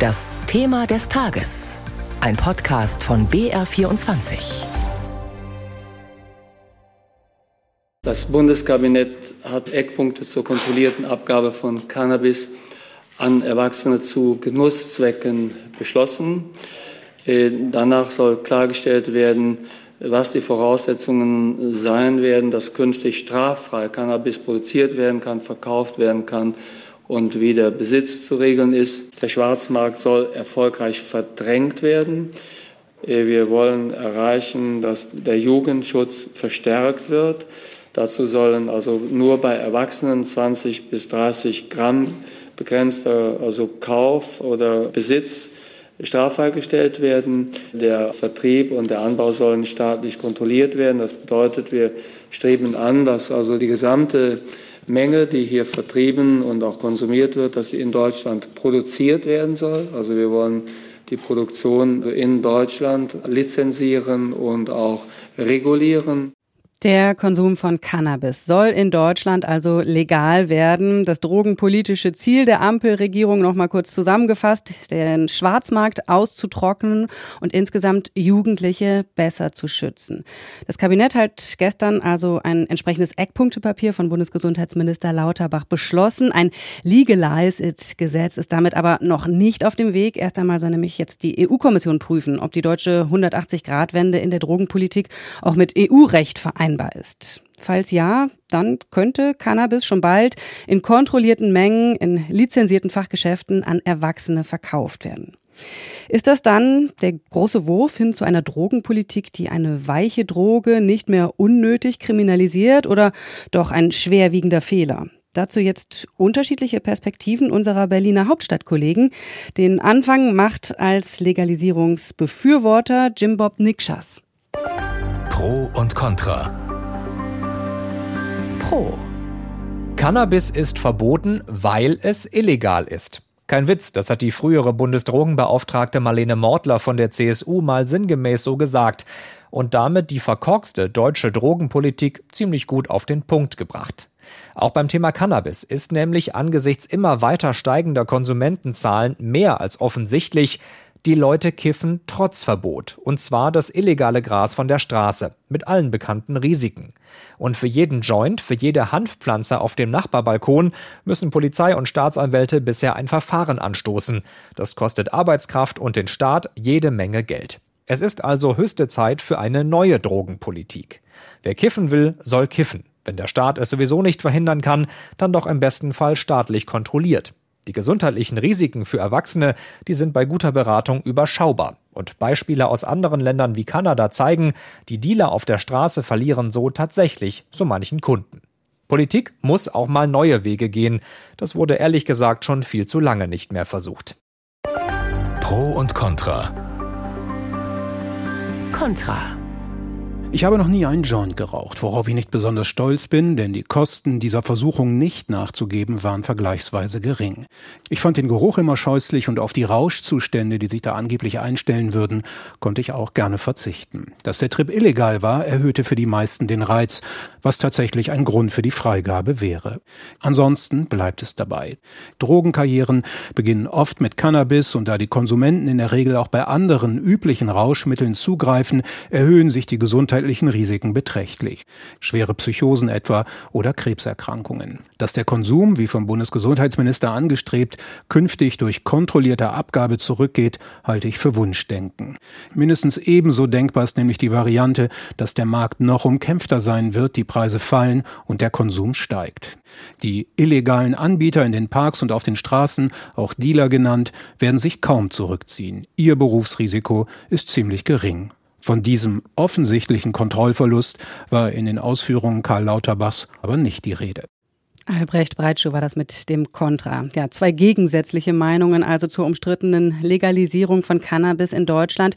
Das Thema des Tages. Ein Podcast von BR24. Das Bundeskabinett hat Eckpunkte zur kontrollierten Abgabe von Cannabis an Erwachsene zu Genusszwecken beschlossen. Äh, danach soll klargestellt werden, was die Voraussetzungen sein werden, dass künftig straffrei Cannabis produziert werden kann, verkauft werden kann und wie der Besitz zu regeln ist. Der Schwarzmarkt soll erfolgreich verdrängt werden. Äh, wir wollen erreichen, dass der Jugendschutz verstärkt wird. Dazu sollen also nur bei Erwachsenen 20 bis 30 Gramm begrenzter also Kauf oder Besitz straffrei gestellt werden. Der Vertrieb und der Anbau sollen staatlich kontrolliert werden. Das bedeutet, wir streben an, dass also die gesamte Menge, die hier vertrieben und auch konsumiert wird, dass die in Deutschland produziert werden soll. Also wir wollen die Produktion in Deutschland lizenzieren und auch regulieren. Der Konsum von Cannabis soll in Deutschland also legal werden. Das drogenpolitische Ziel der Ampelregierung noch mal kurz zusammengefasst, den Schwarzmarkt auszutrocknen und insgesamt Jugendliche besser zu schützen. Das Kabinett hat gestern also ein entsprechendes Eckpunktepapier von Bundesgesundheitsminister Lauterbach beschlossen. Ein Legalize It Gesetz ist damit aber noch nicht auf dem Weg. Erst einmal soll nämlich jetzt die EU-Kommission prüfen, ob die deutsche 180 Grad Wende in der Drogenpolitik auch mit EU-Recht vereinbart vereinbar ist. Falls ja, dann könnte Cannabis schon bald in kontrollierten Mengen in lizenzierten Fachgeschäften an Erwachsene verkauft werden. Ist das dann der große Wurf hin zu einer Drogenpolitik, die eine weiche Droge nicht mehr unnötig kriminalisiert oder doch ein schwerwiegender Fehler? Dazu jetzt unterschiedliche Perspektiven unserer Berliner Hauptstadtkollegen. Den Anfang macht als Legalisierungsbefürworter Jim Bob Nikschas. Pro und Contra. Pro. Cannabis ist verboten, weil es illegal ist. Kein Witz, das hat die frühere Bundesdrogenbeauftragte Marlene Mortler von der CSU mal sinngemäß so gesagt und damit die verkorkste deutsche Drogenpolitik ziemlich gut auf den Punkt gebracht. Auch beim Thema Cannabis ist nämlich angesichts immer weiter steigender Konsumentenzahlen mehr als offensichtlich, die Leute kiffen trotz Verbot, und zwar das illegale Gras von der Straße, mit allen bekannten Risiken. Und für jeden Joint, für jede Hanfpflanze auf dem Nachbarbalkon müssen Polizei und Staatsanwälte bisher ein Verfahren anstoßen. Das kostet Arbeitskraft und den Staat jede Menge Geld. Es ist also höchste Zeit für eine neue Drogenpolitik. Wer kiffen will, soll kiffen. Wenn der Staat es sowieso nicht verhindern kann, dann doch im besten Fall staatlich kontrolliert. Die gesundheitlichen Risiken für Erwachsene, die sind bei guter Beratung überschaubar. Und Beispiele aus anderen Ländern wie Kanada zeigen, die Dealer auf der Straße verlieren so tatsächlich so manchen Kunden. Politik muss auch mal neue Wege gehen. Das wurde ehrlich gesagt schon viel zu lange nicht mehr versucht. Pro und Contra. Contra. Ich habe noch nie einen Joint geraucht, worauf ich nicht besonders stolz bin, denn die Kosten dieser Versuchung nicht nachzugeben waren vergleichsweise gering. Ich fand den Geruch immer scheußlich und auf die Rauschzustände, die sich da angeblich einstellen würden, konnte ich auch gerne verzichten. Dass der Trip illegal war, erhöhte für die meisten den Reiz, was tatsächlich ein Grund für die Freigabe wäre. Ansonsten bleibt es dabei. Drogenkarrieren beginnen oft mit Cannabis und da die Konsumenten in der Regel auch bei anderen üblichen Rauschmitteln zugreifen, erhöhen sich die Gesundheit gesundheitlichen Risiken beträchtlich. Schwere Psychosen etwa oder Krebserkrankungen. Dass der Konsum, wie vom Bundesgesundheitsminister angestrebt, künftig durch kontrollierte Abgabe zurückgeht, halte ich für Wunschdenken. Mindestens ebenso denkbar ist nämlich die Variante, dass der Markt noch umkämpfter sein wird, die Preise fallen und der Konsum steigt. Die illegalen Anbieter in den Parks und auf den Straßen, auch Dealer genannt, werden sich kaum zurückziehen. Ihr Berufsrisiko ist ziemlich gering. Von diesem offensichtlichen Kontrollverlust war in den Ausführungen Karl Lauterbachs aber nicht die Rede. Albrecht Breitschuh war das mit dem Kontra. Ja, zwei gegensätzliche Meinungen also zur umstrittenen Legalisierung von Cannabis in Deutschland.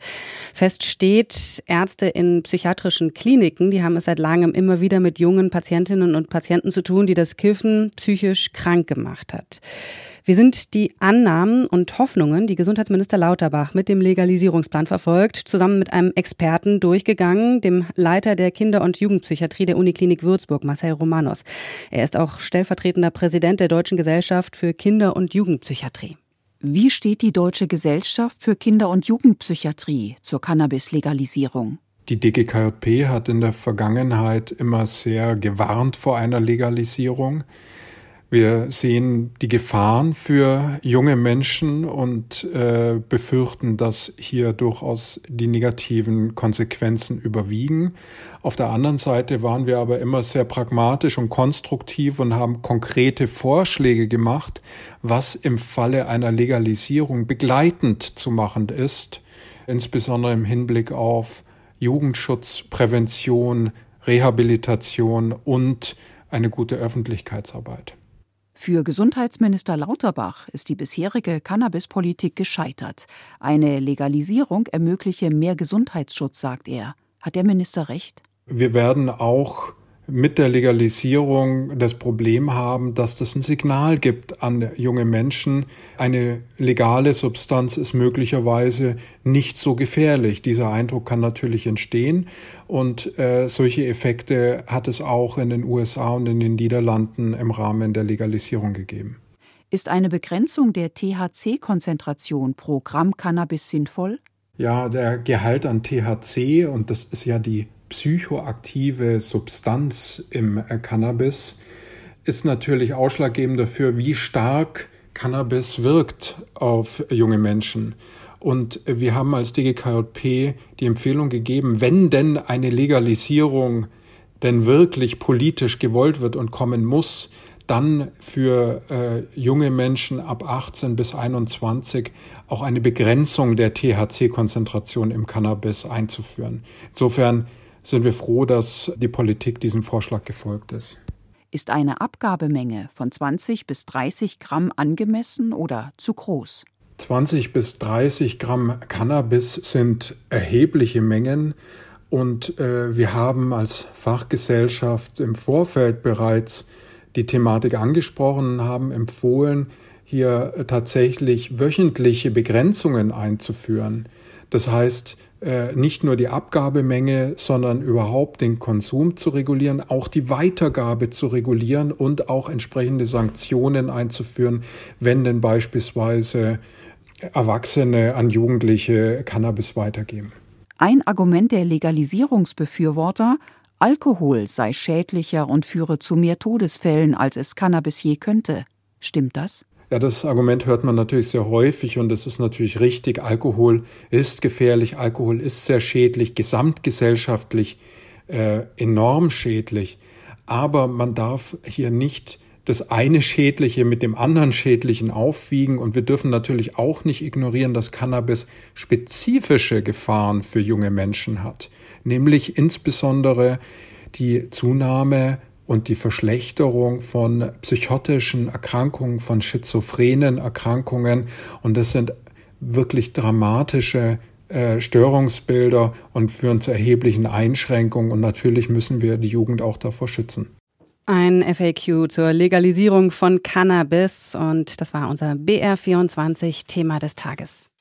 Fest steht, Ärzte in psychiatrischen Kliniken, die haben es seit langem immer wieder mit jungen Patientinnen und Patienten zu tun, die das Kiffen psychisch krank gemacht hat. Wir sind die Annahmen und Hoffnungen, die Gesundheitsminister Lauterbach mit dem Legalisierungsplan verfolgt, zusammen mit einem Experten durchgegangen, dem Leiter der Kinder- und Jugendpsychiatrie der Uniklinik Würzburg, Marcel Romanos. Er ist auch stellvertretender Präsident der Deutschen Gesellschaft für Kinder- und Jugendpsychiatrie. Wie steht die Deutsche Gesellschaft für Kinder- und Jugendpsychiatrie zur Cannabis-Legalisierung? Die DGKJP hat in der Vergangenheit immer sehr gewarnt vor einer Legalisierung. Wir sehen die Gefahren für junge Menschen und äh, befürchten, dass hier durchaus die negativen Konsequenzen überwiegen. Auf der anderen Seite waren wir aber immer sehr pragmatisch und konstruktiv und haben konkrete Vorschläge gemacht, was im Falle einer Legalisierung begleitend zu machen ist, insbesondere im Hinblick auf Jugendschutz, Prävention, Rehabilitation und eine gute Öffentlichkeitsarbeit. Für Gesundheitsminister Lauterbach ist die bisherige Cannabispolitik gescheitert. Eine Legalisierung ermögliche mehr Gesundheitsschutz, sagt er. Hat der Minister recht? Wir werden auch mit der Legalisierung das Problem haben, dass das ein Signal gibt an junge Menschen. Eine legale Substanz ist möglicherweise nicht so gefährlich. Dieser Eindruck kann natürlich entstehen und äh, solche Effekte hat es auch in den USA und in den Niederlanden im Rahmen der Legalisierung gegeben. Ist eine Begrenzung der THC-Konzentration pro Gramm Cannabis sinnvoll? Ja, der Gehalt an THC, und das ist ja die psychoaktive Substanz im äh, Cannabis ist natürlich ausschlaggebend dafür, wie stark Cannabis wirkt auf junge Menschen. Und wir haben als DGKJP die Empfehlung gegeben, wenn denn eine Legalisierung denn wirklich politisch gewollt wird und kommen muss, dann für äh, junge Menschen ab 18 bis 21 auch eine Begrenzung der THC-Konzentration im Cannabis einzuführen. Insofern sind wir froh, dass die Politik diesem Vorschlag gefolgt ist. Ist eine Abgabemenge von 20 bis 30 Gramm angemessen oder zu groß? 20 bis 30 Gramm Cannabis sind erhebliche Mengen und äh, wir haben als Fachgesellschaft im Vorfeld bereits die Thematik angesprochen haben empfohlen, hier tatsächlich wöchentliche Begrenzungen einzuführen. Das heißt, äh, nicht nur die Abgabemenge, sondern überhaupt den Konsum zu regulieren, auch die Weitergabe zu regulieren und auch entsprechende Sanktionen einzuführen, wenn denn beispielsweise Erwachsene an Jugendliche Cannabis weitergeben. Ein Argument der Legalisierungsbefürworter, Alkohol sei schädlicher und führe zu mehr Todesfällen, als es Cannabis je könnte. Stimmt das? Ja, das Argument hört man natürlich sehr häufig und es ist natürlich richtig. Alkohol ist gefährlich, Alkohol ist sehr schädlich, gesamtgesellschaftlich äh, enorm schädlich. Aber man darf hier nicht das eine Schädliche mit dem anderen Schädlichen aufwiegen und wir dürfen natürlich auch nicht ignorieren, dass Cannabis spezifische Gefahren für junge Menschen hat, nämlich insbesondere die Zunahme und die Verschlechterung von psychotischen Erkrankungen, von schizophrenen Erkrankungen. Und das sind wirklich dramatische äh, Störungsbilder und führen zu erheblichen Einschränkungen. Und natürlich müssen wir die Jugend auch davor schützen. Ein FAQ zur Legalisierung von Cannabis und das war unser BR24 Thema des Tages.